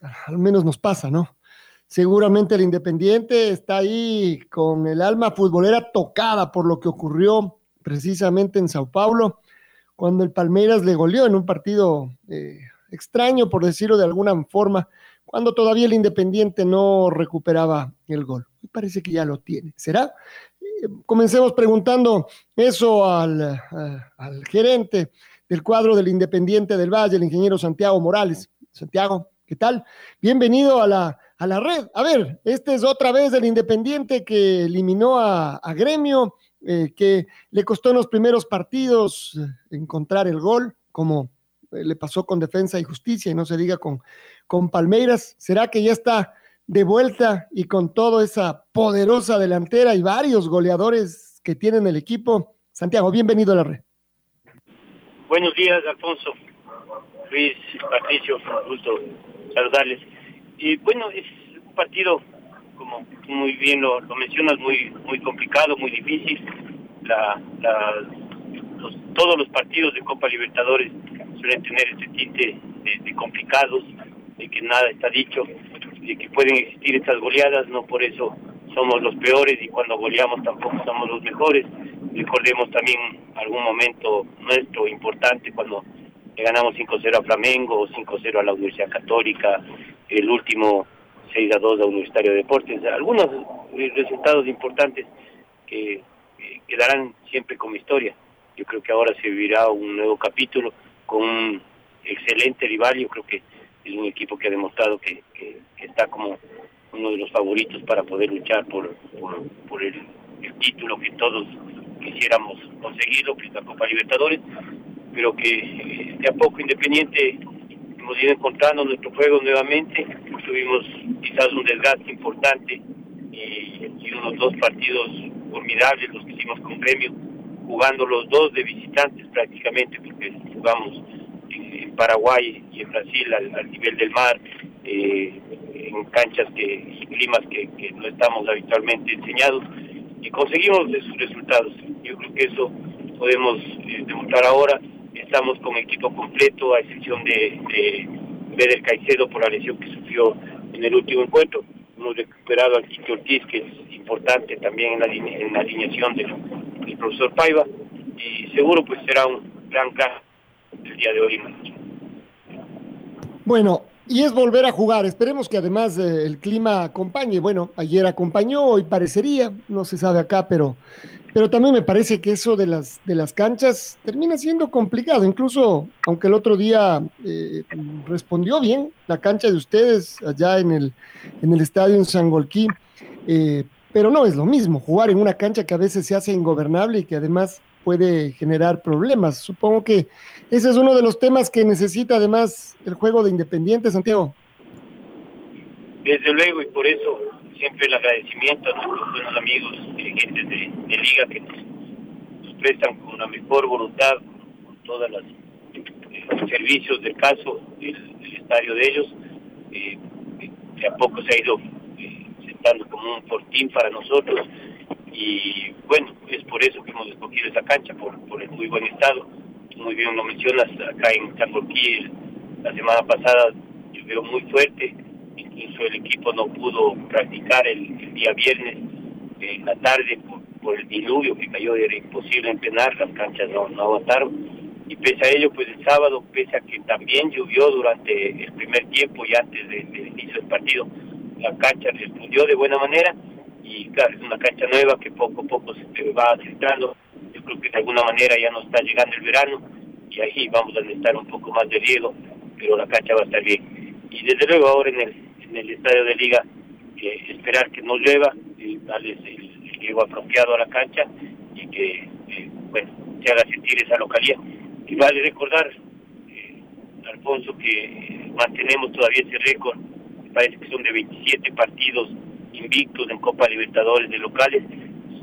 al menos nos pasa, ¿no? Seguramente el Independiente está ahí con el alma futbolera tocada por lo que ocurrió precisamente en Sao Paulo, cuando el Palmeiras le goleó en un partido eh, extraño, por decirlo de alguna forma, cuando todavía el Independiente no recuperaba el gol. Me parece que ya lo tiene. ¿Será? Eh, comencemos preguntando eso al, al gerente del cuadro del Independiente del Valle, el ingeniero Santiago Morales. Santiago, ¿Qué tal? Bienvenido a la, a la red. A ver, este es otra vez el Independiente que eliminó a, Gremio, eh, que le costó en los primeros partidos eh, encontrar el gol, como eh, le pasó con Defensa y Justicia, y no se diga con, con Palmeiras. ¿Será que ya está de vuelta y con toda esa poderosa delantera y varios goleadores que tienen el equipo? Santiago, bienvenido a la red. Buenos días, Alfonso. Luis, Patricio, gusto saludarles. Y bueno, es un partido, como muy bien lo, mencionas, muy muy complicado, muy difícil. La, todos los partidos de Copa Libertadores suelen tener este tinte de, complicados, de que nada está dicho, de que pueden existir estas goleadas, no por eso somos los peores y cuando goleamos tampoco somos los mejores. Recordemos también algún momento nuestro importante cuando le ganamos 5-0 a Flamengo, 5-0 a la Universidad Católica, el último 6-2 a Universitario de Deportes, algunos eh, resultados importantes que quedarán siempre como historia. Yo creo que ahora se vivirá un nuevo capítulo con un excelente rival, yo creo que es un equipo que ha demostrado que, está como uno de los favoritos para poder luchar por, el, el título que todos quisiéramos conseguirlo, que es la Copa Libertadores pero que eh, de a poco Independiente hemos ido encontrando nuestro juego nuevamente, tuvimos quizás un desgaste importante y, unos dos partidos formidables los que hicimos con Gremio, jugando los dos de visitantes prácticamente, porque jugamos en, Paraguay y en Brasil al, nivel del mar, eh, en canchas que, y climas que, no estamos habitualmente enseñados, y conseguimos esos resultados. Yo creo que eso podemos eh, demostrar ahora estamos con equipo completo, a excepción de, de Beder Caicedo por la lesión que sufrió en el último encuentro. Hemos recuperado al Tito Ortiz, que es importante también en la, en la alineación del, profesor Paiva, y seguro pues será un gran caso el día de hoy. Bueno, y es volver a jugar. Esperemos que además eh, el clima acompañe. Bueno, ayer acompañó, hoy parecería, no se sabe acá, pero pero también me parece que eso de las, de las canchas termina siendo complicado, incluso aunque el otro día eh, respondió bien la cancha de ustedes allá en el, en el estadio en Sangolquí, eh, pero no es lo mismo jugar en una cancha que a veces se hace ingobernable y que además puede generar problemas. Supongo que ese es uno de los temas que necesita además el juego de Independiente, Santiago. Desde luego, y por eso siempre el agradecimiento a nuestros buenos amigos dirigentes de, liga que nos, prestan con la mejor voluntad, con, todos los eh, servicios del caso, del, estadio de ellos. Eh, de a poco se ha ido eh, sentando como un fortín para nosotros y bueno, es por eso que hemos escogido esa cancha, por, por el muy buen estado. Muy bien lo mencionas, acá en Changoquí la semana pasada llovió muy fuerte, incluso el equipo no pudo practicar el, día viernes en la tarde por, el diluvio que cayó, era imposible entrenar, las canchas no, no aguantaron. Y pese a ello, pues el sábado, pese a que también llovió durante el primer tiempo y antes del inicio del partido, la cancha respondió de buena manera y claro, es una cancha nueva que poco a poco se va acercando creo que de alguna manera ya nos está llegando el verano y ahí vamos a necesitar un poco más de riego, pero la cancha va a estar bien. Y desde luego ahora en el, en el estadio de liga, eh, esperar que no llueva, eh, darles el, riego apropiado a la cancha y que, eh, bueno, se haga sentir esa localidad. Y vale recordar, Alfonso, que mantenemos todavía ese récord, me parece que son de 27 partidos invictos en Copa Libertadores de locales,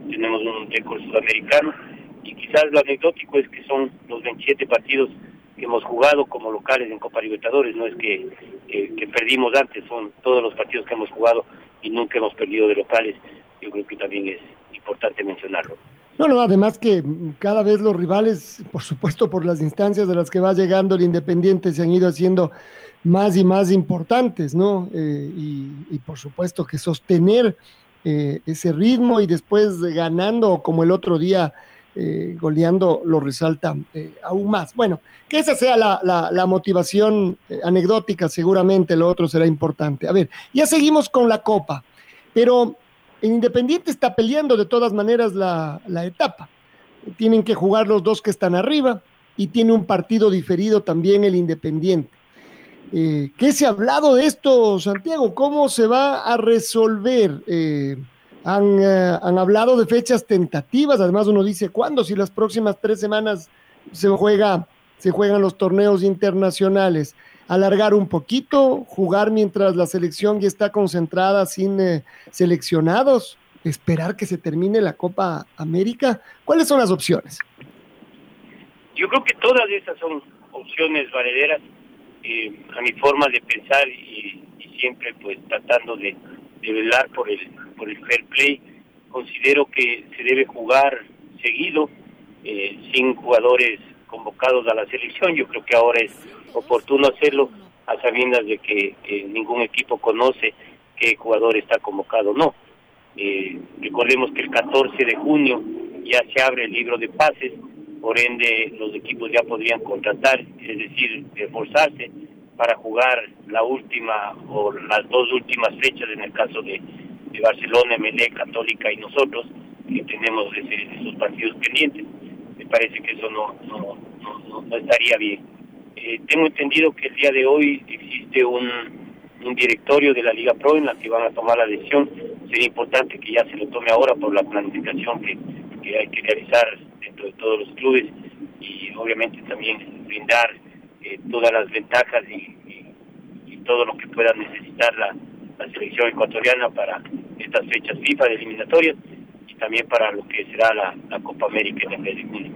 tenemos un récord sudamericano y quizás lo anecdótico es que son los 27 partidos hemos jugado como locales en Copa Libertadores, no es que, que, perdimos antes, son todos los partidos que hemos jugado y nunca hemos perdido de locales, yo creo que también es importante mencionarlo. No, no, además que cada vez los rivales, por supuesto por las instancias de las que va llegando el Independiente, se han ido haciendo más y más importantes, ¿no? Eh, y, y, por supuesto que sostener eh, ese ritmo y después ganando como el otro día, eh, goleando, lo resalta eh, aún más. Bueno, que esa sea la, motivación anecdótica, seguramente lo otro será importante. A ver, ya seguimos con la Copa, pero el Independiente está peleando de todas maneras la, etapa. Tienen que jugar los dos que están arriba y tiene un partido diferido también el Independiente. Eh, ¿Qué se ha hablado de esto, Santiago? ¿Cómo se va a resolver? Eh, han, eh, han, hablado de fechas tentativas, además uno dice, ¿cuándo? Si las próximas tres semanas se, juega, se juegan los torneos internacionales. Alargar un poquito, jugar mientras la selección ya está concentrada sin seleccionados, esperar que se termine la Copa América. ¿Cuáles son las opciones? Yo creo que todas esas son opciones valederas eh, a mi forma de pensar y, siempre pues tratando de, velar por el por el fair play. Considero que se debe jugar seguido eh, sin jugadores convocados a la selección. Yo creo que ahora es oportuno hacerlo a sabiendas de que ningún equipo conoce qué jugador está convocado o no. Eh, recordemos que el 14 de junio ya se abre el libro de pases por ende los equipos ya podrían contratar, es decir, esforzarse para jugar la última o las dos últimas fechas en el caso de, Barcelona, MLE, Católica y nosotros, que tenemos esos partidos pendientes. Me parece que eso no, no, estaría bien. Eh, tengo entendido que el día de hoy existe un, un directorio de la Liga Pro en la que van a tomar la decisión. Sería importante que ya se lo tome ahora por la planificación que, que hay que realizar de todos los clubes y obviamente también brindar eh, todas las ventajas y, todo lo que pueda necesitar la, selección ecuatoriana para estas fechas FIFA de eliminatorias y también para lo que será la, Copa América en el junio.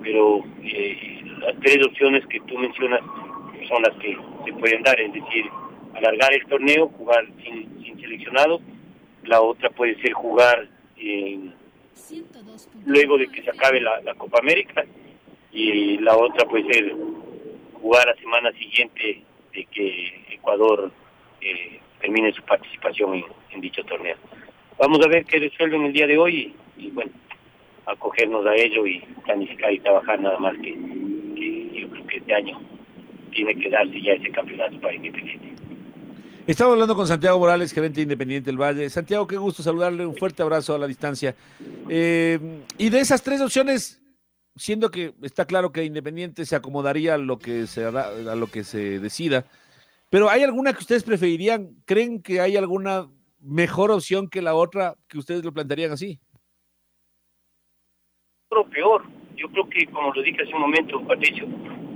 Pero eh, las tres opciones que tú mencionas son las que se pueden dar, es decir, alargar el torneo, jugar sin, sin seleccionado, la otra puede ser jugar en luego de que se acabe la, Copa América y la otra puede ser jugar la semana siguiente de que Ecuador eh, termine su participación en, dicho torneo. Vamos a ver qué resuelven el día de hoy y, bueno, acogernos a ello y planificar y trabajar nada más que, yo creo que este año tiene que darse ya ese campeonato para Independiente. Estamos hablando con Santiago Morales, gerente independiente del Valle. Santiago, qué gusto saludarle, un fuerte abrazo a la distancia. Eh, y de esas tres opciones, siendo que está claro que Independiente se acomodaría a lo que se, a lo que se decida, pero ¿hay alguna que ustedes preferirían? ¿Creen que hay alguna mejor opción que la otra que ustedes lo plantearían así? Peor, yo creo que como lo dije hace un momento, Patricio,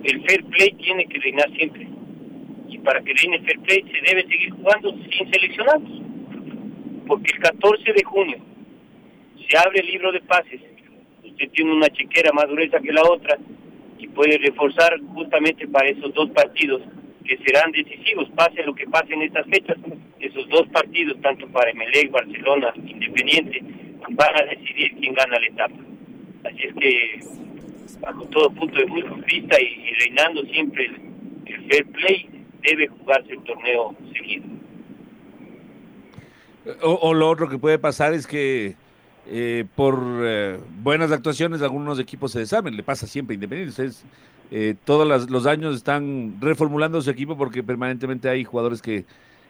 el fair play tiene que reinar siempre y para que reine fair play se debe seguir jugando sin seleccionados. Porque el 14 de junio se abre el libro de pases, usted tiene una chequera más gruesa que la otra y puede reforzar justamente para esos dos partidos que serán decisivos, pase lo que pase en estas fechas, esos dos partidos, tanto para Emelec, Barcelona, Independiente, van a decidir quién gana la etapa. Así es que, bajo todo punto de vista y, reinando siempre el fair play, debe jugarse el torneo seguido. O, lo otro que puede pasar es que eh, por eh, buenas actuaciones algunos equipos se desarmen, le pasa siempre Independiente. Es, eh, todos los años están reformulando su equipo porque permanentemente hay jugadores que,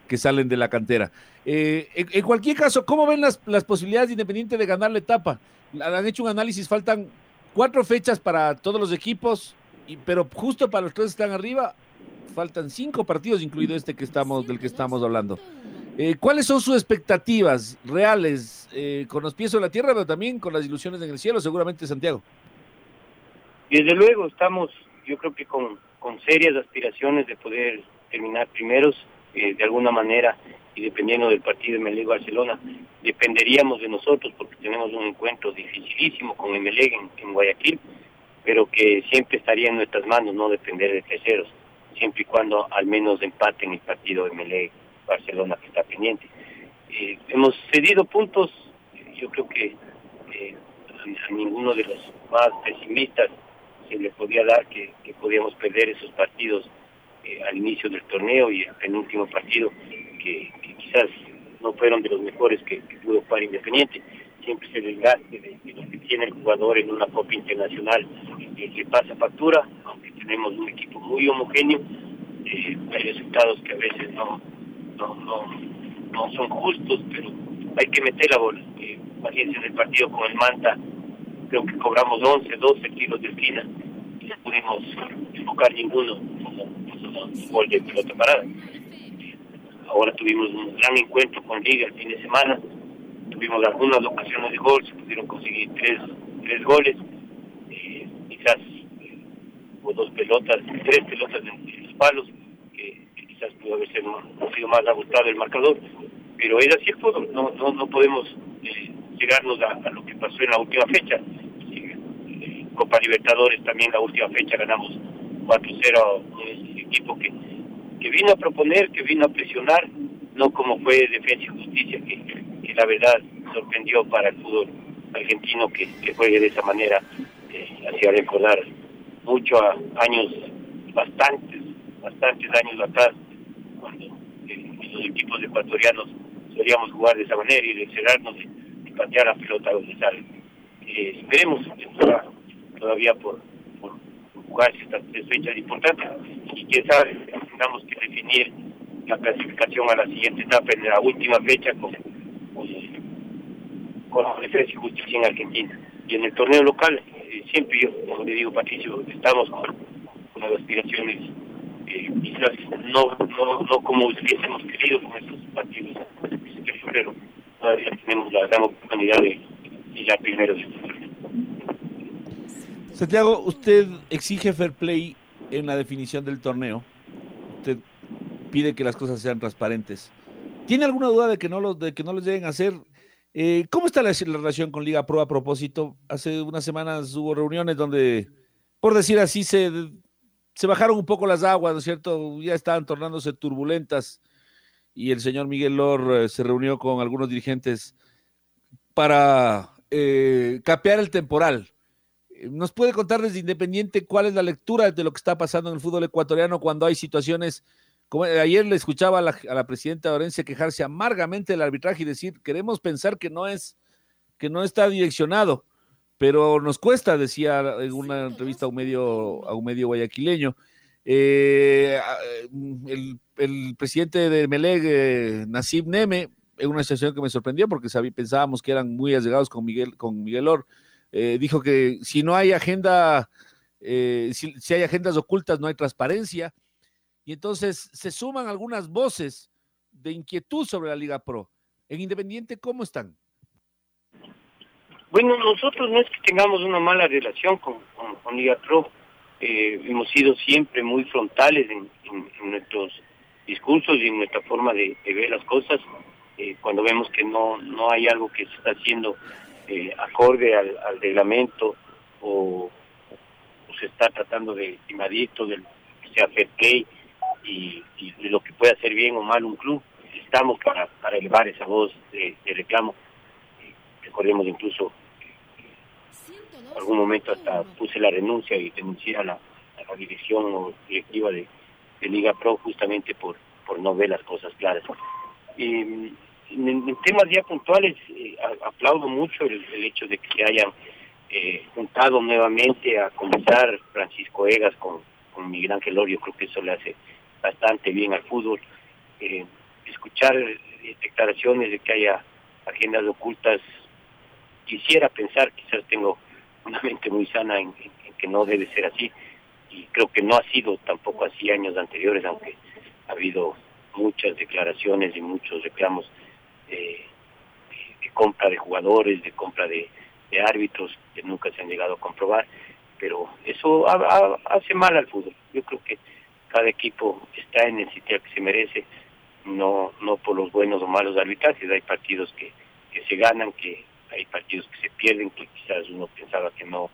que salen de la cantera. En, cualquier caso, ¿cómo ven las, las posibilidades de Independiente de ganar la etapa? Han hecho un análisis, faltan cuatro fechas para todos los equipos, pero justo para los tres que están arriba, faltan cinco partidos, incluido este que estamos, del que estamos hablando. Eh, ¿Cuáles son sus expectativas reales eh, con los pies en la tierra, pero también con las ilusiones en el cielo, seguramente Santiago? Desde luego, estamos, yo creo que con, con serias aspiraciones de poder terminar primeros, eh, de alguna manera, y dependiendo del partido de Barcelona, dependeríamos de nosotros porque tenemos un encuentro dificilísimo con Emelec en, Guayaquil, pero que siempre estaría en nuestras manos no depender de terceros, siempre y cuando al menos empaten el partido de Barcelona que está pendiente. Eh, hemos cedido puntos, yo creo que eh, a, ninguno de los más pesimistas se le podía dar que, podíamos perder esos partidos eh, al inicio del torneo y el penúltimo partido que, quizás no fueron de los mejores que, pudo jugar Independiente. Siempre se desgaste de, lo que tiene el jugador en una Copa Internacional eh, que pasa factura, aunque tenemos un equipo muy homogéneo, hay resultados que a veces no, no son justos, pero hay que meter la bola. Eh, en el partido con el Manta, creo que cobramos 11, 12 kilos de esquina y no pudimos enfocar ninguno como, gol de pelota parada. Ahora tuvimos un gran encuentro con Liga el fin de semana, tuvimos algunas ocasiones de gol, se pudieron conseguir tres, tres goles, eh, quizás eh, hubo dos pelotas, tres pelotas en los palos, quizás pudo haber sido, más ajustado el marcador, pero es así el fútbol, no, no, no podemos eh, llegarnos a, lo que pasó en la última fecha. Eh, Copa Libertadores también la última fecha ganamos 4-0 a un equipo que, que vino a proponer, que vino a presionar, no como fue Defensa y Justicia, que, que la verdad sorprendió para el fútbol argentino que, que juegue de esa manera, eh, hacía recordar mucho a años bastantes, bastantes años atrás, los equipos ecuatorianos solíamos jugar de esa manera y encerrarnos y, patear la pelota donde sale. Eh, esperemos todavía por, por, por estas tres fechas importantes y quién sabe, tengamos que definir la clasificación a la siguiente etapa en la última fecha con, con la defensa y justicia en Argentina. Y en el torneo local, eh, siempre yo, como le digo Patricio, estamos con, con las aspiraciones quizás no, no, no como hubiésemos querido con estos partidos de febrero. Todavía tenemos la gran oportunidad de llegar primero. Santiago, usted exige fair play en la definición del torneo. Usted pide que las cosas sean transparentes. ¿Tiene alguna duda de que no los, de que no los lleguen a hacer? Eh, ¿Cómo está la, la, relación con Liga Pro a propósito? Hace unas semanas hubo reuniones donde, por decir así, se se bajaron un poco las aguas, ¿no es cierto? Ya estaban tornándose turbulentas y el señor Miguel Lor eh, se reunió con algunos dirigentes para eh, capear el temporal. ¿Nos puede contar desde Independiente cuál es la lectura de lo que está pasando en el fútbol ecuatoriano cuando hay situaciones como ayer le escuchaba a la, a la presidenta Orencia quejarse amargamente del arbitraje y decir, queremos pensar que no es, que no está direccionado pero nos cuesta, decía en una entrevista a un medio, a un medio guayaquileño. Eh, el, el, presidente de Meleg, eh, Nasib Neme, en una situación que me sorprendió porque sabí, pensábamos que eran muy allegados con Miguel, con Miguel Or, eh, dijo que si no hay agenda, eh, si, si hay agendas ocultas, no hay transparencia. Y entonces se suman algunas voces de inquietud sobre la Liga Pro. En Independiente, ¿cómo están? Bueno, nosotros no es que tengamos una mala relación con, con, con Liga Pro, eh, hemos sido siempre muy frontales en, nuestros discursos y en nuestra forma de, de ver las cosas. Eh, cuando vemos que no, no hay algo que se está haciendo eh, acorde al, reglamento o, se está tratando de estimadito, del que sea fair play y, y, de lo que puede hacer bien o mal un club, estamos para, elevar esa voz de, de reclamo recordemos incluso en algún momento hasta puse la renuncia y denuncié a la, dirección o directiva de, Liga Pro justamente por, por no ver las cosas claras. Eh, en, temas ya puntuales, eh, aplaudo mucho el, hecho de que se hayan eh, juntado nuevamente a conversar Francisco Egas con, con Miguel Ángel Orio, creo que eso le hace bastante bien al fútbol. Eh, escuchar declaraciones de que haya agendas ocultas quisiera pensar, quizás tengo una mente muy sana en, que no debe ser así y creo que no ha sido tampoco así años anteriores, aunque ha habido muchas declaraciones y muchos reclamos de, compra de jugadores, de compra de, árbitros que nunca se han llegado a comprobar, pero eso hace mal al fútbol. Yo creo que cada equipo está en el sitio que se merece, no no por los buenos o malos arbitrajes, hay partidos que, que se ganan, que hay partidos que se pierden, que quizás uno pensaba que no,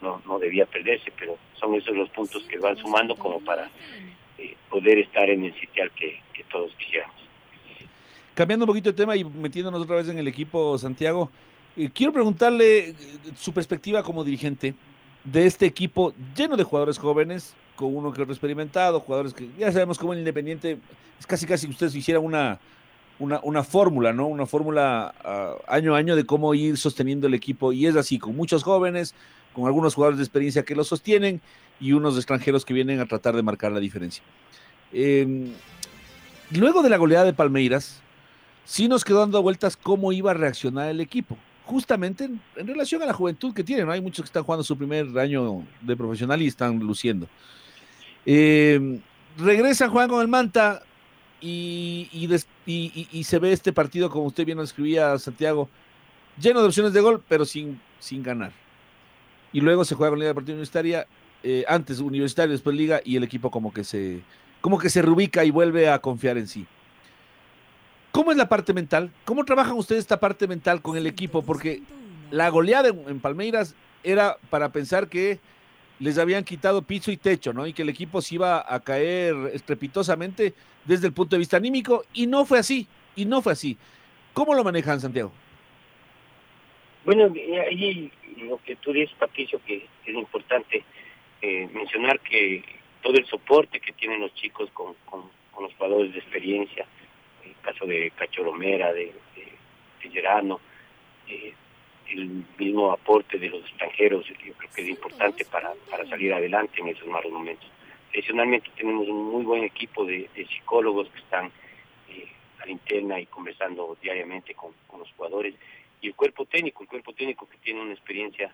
no, no debía perderse, pero son esos los puntos que van sumando como para eh, poder estar en el sitial que, que todos quisiéramos. Cambiando un poquito de tema y metiéndonos otra vez en el equipo, Santiago, eh, quiero preguntarle eh, su perspectiva como dirigente de este equipo lleno de jugadores jóvenes, con uno que otro experimentado, jugadores que ya sabemos cómo el Independiente es casi casi que ustedes hicieran una, una, una fórmula, ¿no? Una fórmula ah, año a año de cómo ir sosteniendo el equipo. Y es así, con muchos jóvenes, con algunos jugadores de experiencia que lo sostienen y unos extranjeros que vienen a tratar de marcar la diferencia. Em, luego de la goleada de Palmeiras, sí nos quedó dando vueltas cómo iba a reaccionar el equipo. Justamente en, relación a la juventud que tienen, ¿no? Hay muchos que están jugando su primer año de profesional y están luciendo. Eh, regresa Juan con el Manta, y, y, se ve este partido, como usted bien lo escribía, Santiago, lleno de opciones de gol, pero sin, sin ganar. Y luego se juega con Liga Deportiva Universitaria, eh, antes Universitario, después Liga, y el equipo como que se como que se rubica y vuelve a confiar en sí. ¿Cómo es la parte mental? ¿Cómo trabajan ustedes esta parte mental con el equipo? Porque la goleada en Palmeiras era para pensar que les habían quitado piso y techo, ¿no? Y que el equipo se iba a caer estrepitosamente desde el punto de vista anímico, y no fue así, y no fue así. ¿Cómo lo manejan, Santiago? Bueno, ahí lo que tú dices, Patricio, que es importante eh, mencionar que todo el soporte que tienen los chicos con, con, los jugadores de experiencia, el caso de Cacho Romera, de, de, eh, el mismo aporte de los extranjeros, yo creo que es importante para, para salir adelante en esos malos momentos. Adicionalmente tenemos un muy buen equipo de, psicólogos que están eh, a la interna y conversando diariamente con, los jugadores. Y el cuerpo técnico, el cuerpo técnico que tiene una experiencia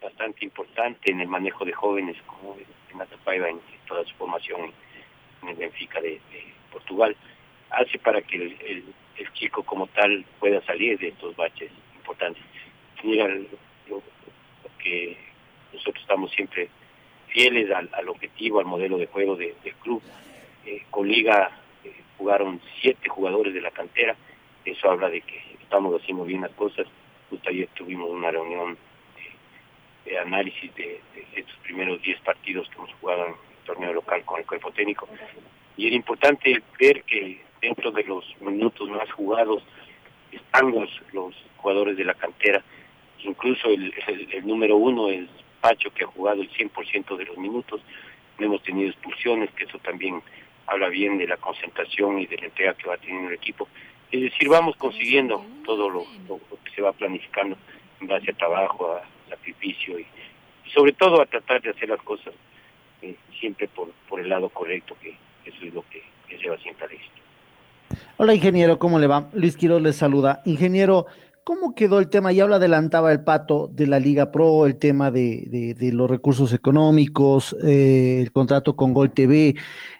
bastante importante en el manejo de jóvenes como en Atapaiva en, toda su formación en el Benfica de, Portugal, hace para que el, el chico como tal pueda salir de estos baches importantes lo, que nosotros estamos siempre fieles al, objetivo, al modelo de juego del club. Eh, con Liga eh, jugaron siete jugadores de la cantera, eso habla de que estamos haciendo bien las cosas. Justo ayer tuvimos una reunión de, análisis de, estos primeros diez partidos que hemos jugado en el torneo local con el cuerpo técnico. Y era importante ver que dentro de los minutos más jugados están los, los jugadores de la cantera incluso el, número uno es Pacho, que ha jugado el 100% de los minutos, no hemos tenido expulsiones, que eso también habla bien de la concentración y de la entrega que va teniendo el equipo. Es decir, vamos consiguiendo todo lo, que se va planificando en base a trabajo, a sacrificio y, sobre todo a tratar de hacer las cosas eh, siempre por, el lado correcto, que eso es lo que, que lleva siempre a éxito. Hola ingeniero, ¿cómo le va? Luis Quiroz les saluda. Ingeniero, ¿Cómo quedó el tema? Ya lo adelantaba el pato de la Liga Pro, el tema de, los recursos económicos, eh, el contrato con Gol TV,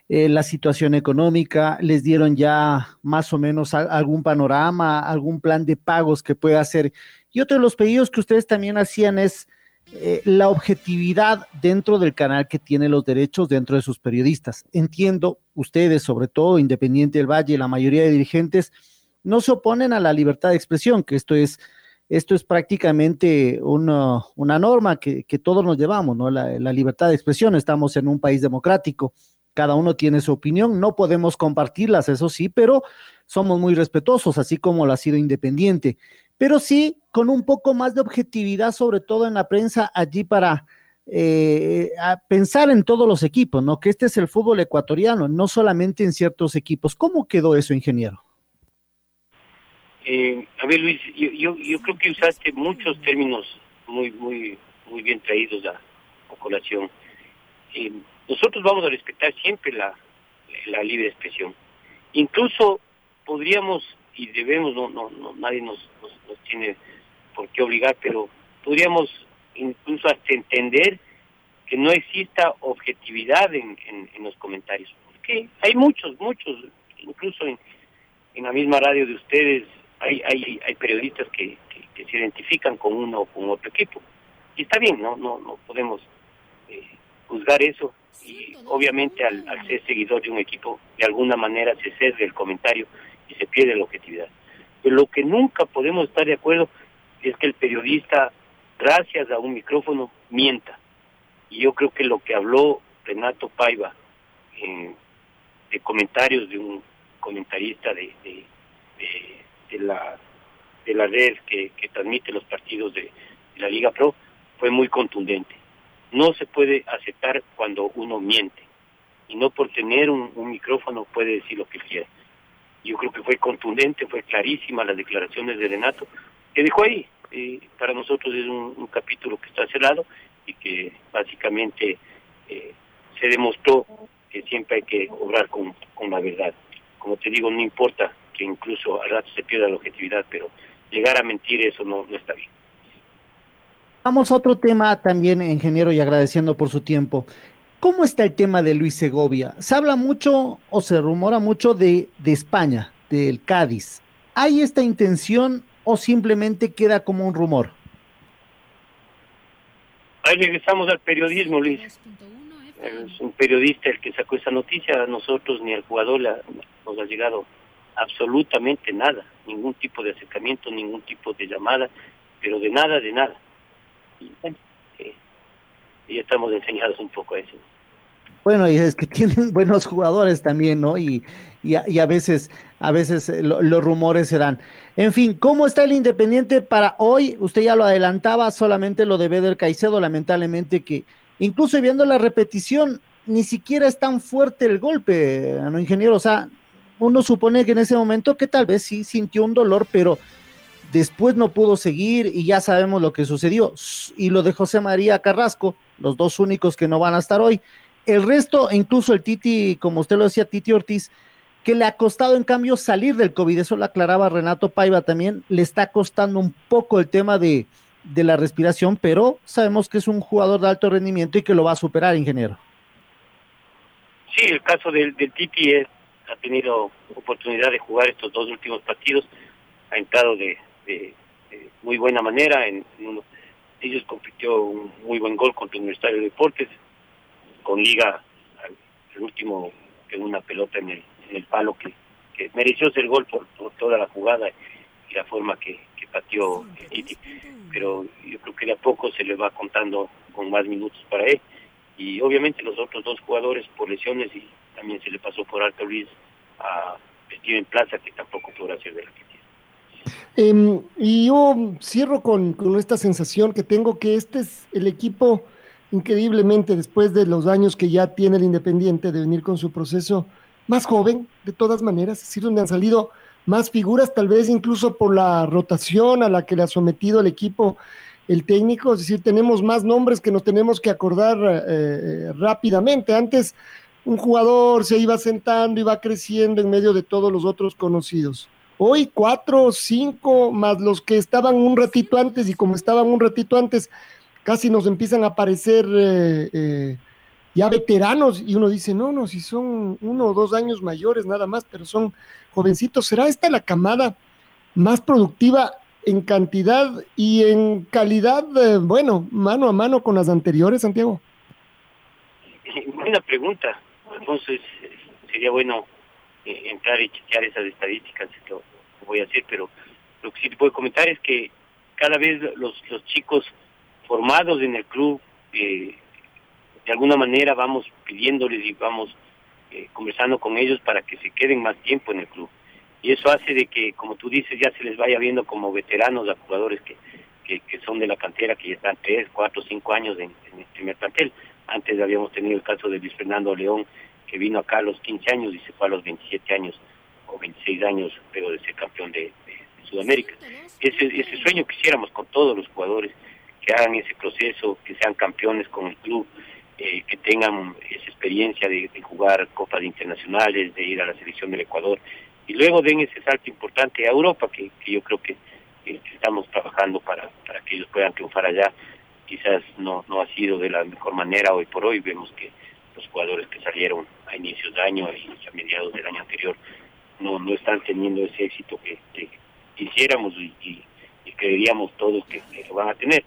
eh, la situación económica. ¿Les dieron ya más o menos algún panorama, algún plan de pagos que pueda hacer? Y otro de los pedidos que ustedes también hacían es eh, la objetividad dentro del canal que tiene los derechos dentro de sus periodistas. Entiendo, ustedes, sobre todo Independiente del Valle, la mayoría de dirigentes, no se oponen a la libertad de expresión, que esto es, esto es prácticamente una, norma que, todos nos llevamos, ¿no? La, la, libertad de expresión, estamos en un país democrático, cada uno tiene su opinión, no podemos compartirlas, eso sí, pero somos muy respetuosos, así como lo ha sido Independiente, pero sí con un poco más de objetividad, sobre todo en la prensa, allí para... Eh, pensar en todos los equipos, ¿no? Que este es el fútbol ecuatoriano, no solamente en ciertos equipos. ¿Cómo quedó eso, ingeniero? Eh, a ver, Luis, yo, yo, creo que usaste muchos términos muy muy muy bien traídos a, colación. Eh, nosotros vamos a respetar siempre la, la libre expresión. Incluso podríamos y debemos, no, no, no nadie nos, nos, tiene por qué obligar, pero podríamos incluso hasta entender que no exista objetividad en, en, los comentarios. Porque hay muchos, muchos, incluso en, en la misma radio de ustedes, hay, hay, hay periodistas que, que, se identifican con uno o con otro equipo. Y está bien, no, no, no podemos eh, juzgar eso. Y obviamente al, al, ser seguidor de un equipo, de alguna manera se cede el comentario y se pierde la objetividad. Pero lo que nunca podemos estar de acuerdo es que el periodista, gracias a un micrófono, mienta. Y yo creo que lo que habló Renato Paiva de comentarios de un comentarista de, de, la de la red que, transmite los partidos de, la Liga Pro fue muy contundente. No se puede aceptar cuando uno miente y no por tener un, micrófono puede decir lo que quiera. Yo creo que fue contundente, fue clarísima las declaraciones de Renato, que dijo ahí, para nosotros es un, capítulo que está cerrado y que básicamente eh, se demostró que siempre hay que obrar con, con la verdad. Como te digo, no importa que incluso al rato se pierda la objetividad, pero llegar a mentir eso no, no está bien. Vamos a otro tema también, ingeniero, y agradeciendo por su tiempo. ¿Cómo está el tema de Luis Segovia? Se habla mucho o se rumora mucho de, de España, del Cádiz. ¿Hay esta intención o simplemente queda como un rumor? Ahí regresamos al periodismo, Luis. Es un periodista el que sacó esa noticia, a nosotros ni al jugador nos ha llegado absolutamente nada, ningún tipo de acercamiento, ningún tipo de llamada, pero de nada, de nada. Y bueno, eh, ya estamos enseñados un poco a eso. Bueno, y es que tienen buenos jugadores también, ¿no? Y, y, a, veces, a veces eh, los rumores se dan. En fin, ¿cómo está el Independiente para hoy? Usted ya lo adelantaba, solamente lo de Beder Caicedo, lamentablemente que incluso viendo la repetición, ni siquiera es tan fuerte el golpe, ¿no, ingeniero? O sea, uno supone que en ese momento que tal vez sí sintió un dolor, pero después no pudo seguir y ya sabemos lo que sucedió. Y lo de José María Carrasco, los dos únicos que no van a estar hoy. El resto, incluso el Titi, como usted lo decía, Titi Ortiz, que le ha costado en cambio salir del COVID, eso lo aclaraba Renato Paiva también, le está costando un poco el tema de, la respiración, pero sabemos que es un jugador de alto rendimiento y que lo va a superar, ingeniero. Sí, el caso del, Titi es, ha tenido oportunidad de jugar estos dos últimos partidos, ha entrado de, muy buena manera, en, uno de ellos compitió un muy buen gol contra el Universitario de Deportes, con Liga, el último, en una pelota en el en el palo que, que mereció ser gol por, toda la jugada y la forma que, que pateó Titi. Pero yo creo que de a poco se le va contando con más minutos para él. Y obviamente los otros dos jugadores por lesiones y también se le pasó por alto Luis a en Plaza, que tampoco podrá ser de la que eh, y yo cierro con, con, esta sensación que tengo que este es el equipo increíblemente después de los años que ya tiene el Independiente de venir con su proceso más joven, de todas maneras, es decir, donde han salido más figuras, tal vez incluso por la rotación a la que le ha sometido el equipo el técnico, es decir, tenemos más nombres que nos tenemos que acordar eh, eh, rápidamente. Antes un jugador se iba sentando, iba creciendo en medio de todos los otros conocidos. Hoy cuatro, cinco, más los que estaban un ratito antes y como estaban un ratito antes, casi nos empiezan a aparecer eh, ya veteranos, y uno dice, no, no, si son uno o dos años mayores nada más, pero son jovencitos, ¿será esta la camada más productiva en cantidad y en calidad, bueno, mano a mano con las anteriores, Santiago? Buena pregunta, entonces sería bueno eh, entrar y chequear esas estadísticas, lo, voy a hacer, pero lo que sí te puedo comentar es que cada vez los, los chicos formados en el club eh, de alguna manera vamos pidiéndoles y vamos eh, conversando con ellos para que se queden más tiempo en el club. Y eso hace de que, como tú dices, ya se les vaya viendo como veteranos a jugadores que, que, son de la cantera, que ya están tres, cuatro, cinco años en, el primer plantel. Antes habíamos tenido el caso de Luis Fernando León, que vino acá a los 15 años y se fue a los 27 años o 26 años, pero de ser campeón de, Sudamérica. Ese, ese sueño quisiéramos con todos los jugadores, que hagan ese proceso, que sean campeones con el club, eh, que tengan esa experiencia de, jugar copas internacionales, de ir a la selección del Ecuador y luego den ese salto importante a Europa, que, yo creo que, estamos trabajando para, para que ellos puedan triunfar allá quizás no, no ha sido de la mejor manera hoy por hoy. Vemos que los jugadores que salieron a inicios de año y a mediados del año anterior no, no están teniendo ese éxito que, quisiéramos y, y, creeríamos todos que, lo van a tener.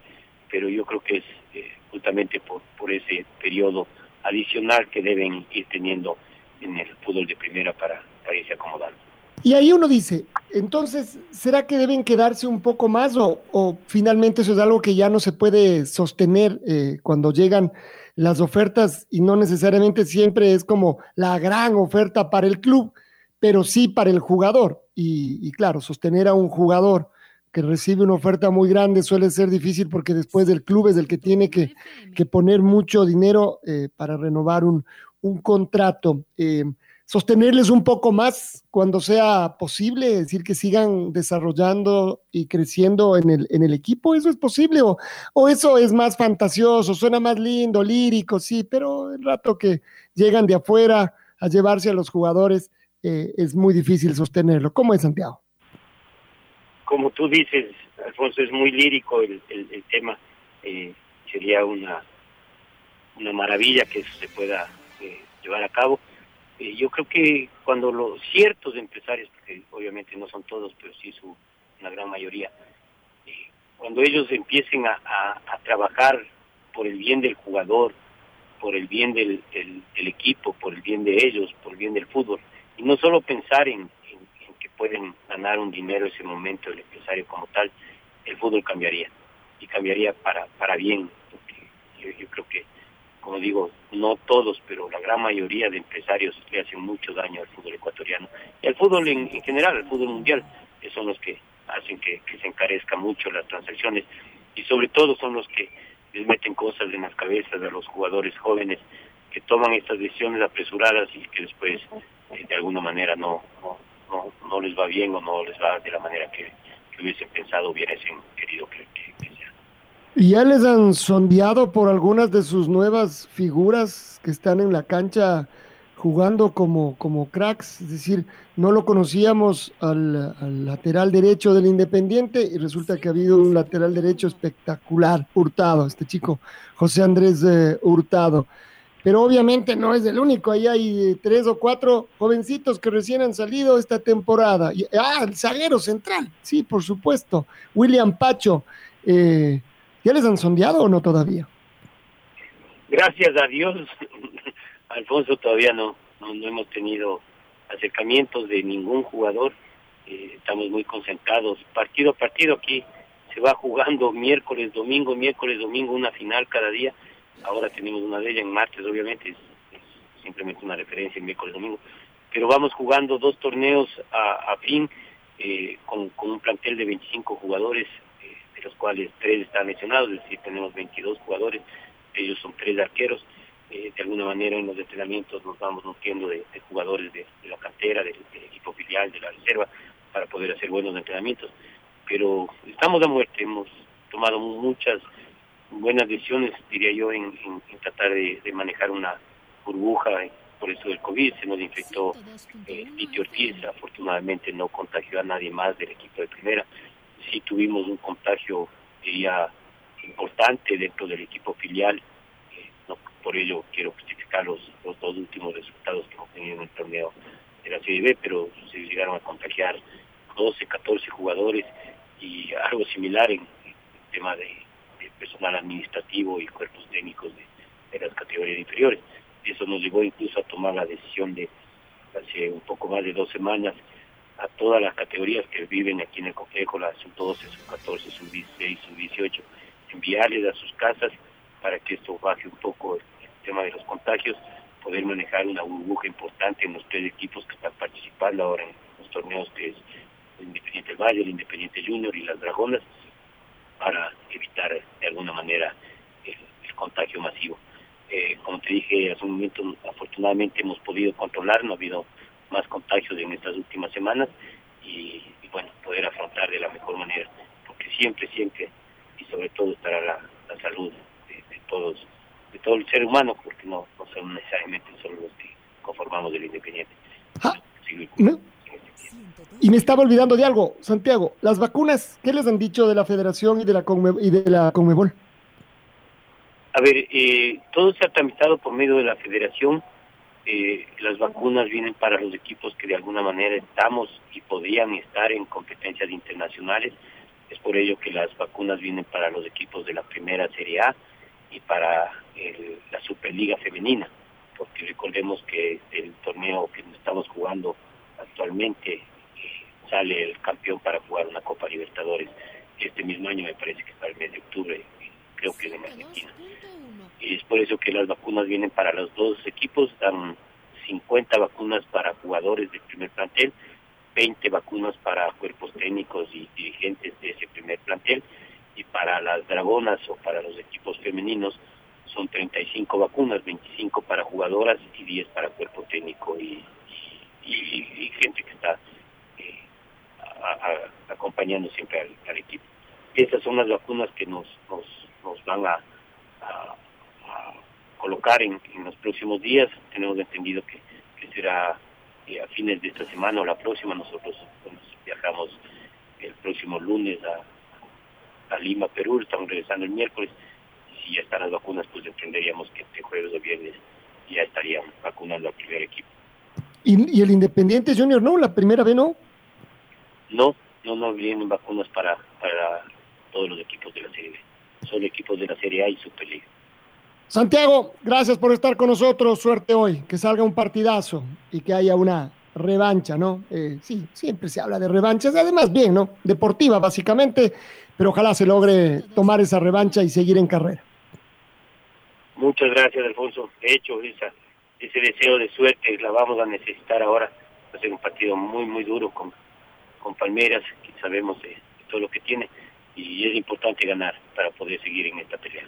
Pero yo creo que es eh, justamente por, por ese periodo adicional que deben ir teniendo en el fútbol de primera para, para irse acomodando. Y ahí uno dice, entonces, ¿será que deben quedarse un poco más o, o finalmente eso es algo que ya no se puede sostener eh, cuando llegan las ofertas y no necesariamente siempre es como la gran oferta para el club, pero sí para el jugador? Y, y claro, sostener a un jugador que recibe una oferta muy grande suele ser difícil porque después el club es el que tiene que, que poner mucho dinero eh, para renovar un, un contrato. Eh, sostenerles un poco más cuando sea posible, decir que sigan desarrollando y creciendo en el, en el equipo, ¿eso es posible? O, ¿O eso es más fantasioso, suena más lindo, lírico, sí, pero el rato que llegan de afuera a llevarse a los jugadores eh, es muy difícil sostenerlo. ¿Cómo es Santiago? Como tú dices, Alfonso, es muy lírico el, el, tema. Eh, sería una, una maravilla que eso se pueda eh, llevar a cabo eh, yo creo que cuando los ciertos empresarios, porque obviamente no son todos, pero sí su, una gran mayoría, eh, cuando ellos empiecen a, trabajar por el bien del jugador, por el bien del, equipo, por el bien de ellos, por el bien del fútbol, y no solo pensar en, que pueden ganar un dinero ese momento el empresario como tal, el fútbol cambiaría, y cambiaría para, para bien, porque yo creo que como digo, no todos, pero la gran mayoría de empresarios le hacen mucho daño al fútbol ecuatoriano y al fútbol en, general, al fútbol mundial, que son los que hacen que, se encarezca mucho las transacciones y sobre todo son los que les meten cosas en las cabezas de los jugadores jóvenes que toman estas decisiones apresuradas y que después eh, de alguna manera no, no, no, les va bien o no les va de la manera que, hubiesen pensado, hubiesen querido que, que sea. ¿Y ya les han sondeado por algunas de sus nuevas figuras que están en la cancha jugando como, como cracks? Es decir, no lo conocíamos al, lateral derecho del Independiente y resulta que ha habido un lateral derecho espectacular, Hurtado, este chico, José Andrés eh, Hurtado. Pero obviamente no es el único, ahí hay tres o cuatro jovencitos que recién han salido esta temporada. ah, el zaguero central, sí, por supuesto, William Pacho. Eh, ¿Ya les han sondeado o no todavía? Gracias a Dios, Alfonso, todavía no, no, hemos tenido acercamientos de ningún jugador. Eh, estamos muy concentrados. Partido a partido aquí se va jugando miércoles, domingo, miércoles, domingo, una final cada día. Ahora tenemos una de ellas en martes, obviamente, es, simplemente una referencia en miércoles, domingo. Pero vamos jugando dos torneos a, fin eh, con un plantel de 25 jugadores de los cuales tres están lesionados, es decir, tenemos 22 jugadores, ellos son tres arqueros. Eh, de alguna manera en los entrenamientos nos vamos nutriendo de, jugadores de, la cantera, del, equipo filial, de la reserva, para poder hacer buenos entrenamientos. Pero estamos a muerte, hemos tomado muchas buenas decisiones, diría yo, en, tratar de, manejar una burbuja por eso del COVID, se nos infectó eh, Ortiz, afortunadamente no contagió a nadie más del equipo de primera, sí tuvimos un contagio, diría, importante dentro del equipo filial. Eh, no, por ello quiero justificar los, los dos últimos resultados que hemos tenido en el torneo de la Serie B, pero se llegaron a contagiar 12, 14 jugadores y algo similar en, el tema de, personal administrativo y cuerpos técnicos de, de las categorías inferiores. Eso nos llevó incluso a tomar la decisión de, hace un poco más de dos semanas, a todas las categorías que viven aquí en el complejo, la sub-12, sub-14, sub-16, sub-18, enviarles a sus casas para que esto baje un poco el, tema de los contagios, poder manejar una burbuja importante en los tres equipos que están participando ahora en los torneos que es el Independiente Valle, el Independiente Junior y las Dragonas, para evitar de alguna manera el, contagio masivo. Eh, como te dije hace un momento, afortunadamente hemos podido controlar, no ha habido más contagios en estas últimas semanas y, bueno, poder afrontar de la mejor manera, porque siempre, siempre y sobre todo estará la, salud de, todos, de todo el ser humano, porque no, no son necesariamente solo los que conformamos el Independiente. Ah, y me estaba olvidando de algo, Santiago, las vacunas, ¿qué les han dicho de la Federación y de la, y de la Conmebol? A ver, eh, todo se ha tramitado por medio de la federación. Eh, las vacunas vienen para los equipos que de alguna manera estamos y podrían estar en competencias internacionales. Es por ello que las vacunas vienen para los equipos de la primera Serie A y para la Superliga Femenina, porque recordemos que el torneo que estamos jugando actualmente eh, sale el campeón para jugar una Copa Libertadores este mismo año, me parece que para el mes de octubre, creo que en Argentina. Es por eso que las vacunas vienen para los dos equipos, dan 50 vacunas para jugadores del primer plantel, 20 vacunas para cuerpos técnicos y dirigentes de ese primer plantel, y para las dragonas o para los equipos femeninos son 35 vacunas, 25 para jugadoras y 10 para cuerpo técnico y, gente que está eh, acompañando siempre al, equipo. Estas son las vacunas que nos, nos van a, colocar en, los próximos días. Tenemos entendido que, será eh, a fines de esta semana o la próxima. Nosotros viajamos el próximo lunes a, a Lima, Perú. Estamos regresando el miércoles. Si ya están las vacunas, pues entenderíamos que este jueves o viernes ya estarían vacunando al primer equipo. ¿Y, el Independiente Junior no? ¿La primera vez no? No, no, no vienen vacunas para, para todos los equipos de la Serie B. Son equipos de la Serie A y Superliga. Santiago, gracias por estar con nosotros. Suerte hoy. Que salga un partidazo y que haya una revancha, ¿no? Eh, sí, siempre se habla de revanchas, además bien, ¿no? Deportiva, básicamente, pero ojalá se logre tomar esa revancha y seguir en carrera. Muchas gracias, Alfonso. De hecho, esa ese deseo de suerte la vamos a necesitar ahora. Va a ser un partido muy, muy duro con, con Palmeras, que sabemos de, todo lo que tiene, y es importante ganar para poder seguir en esta pelea.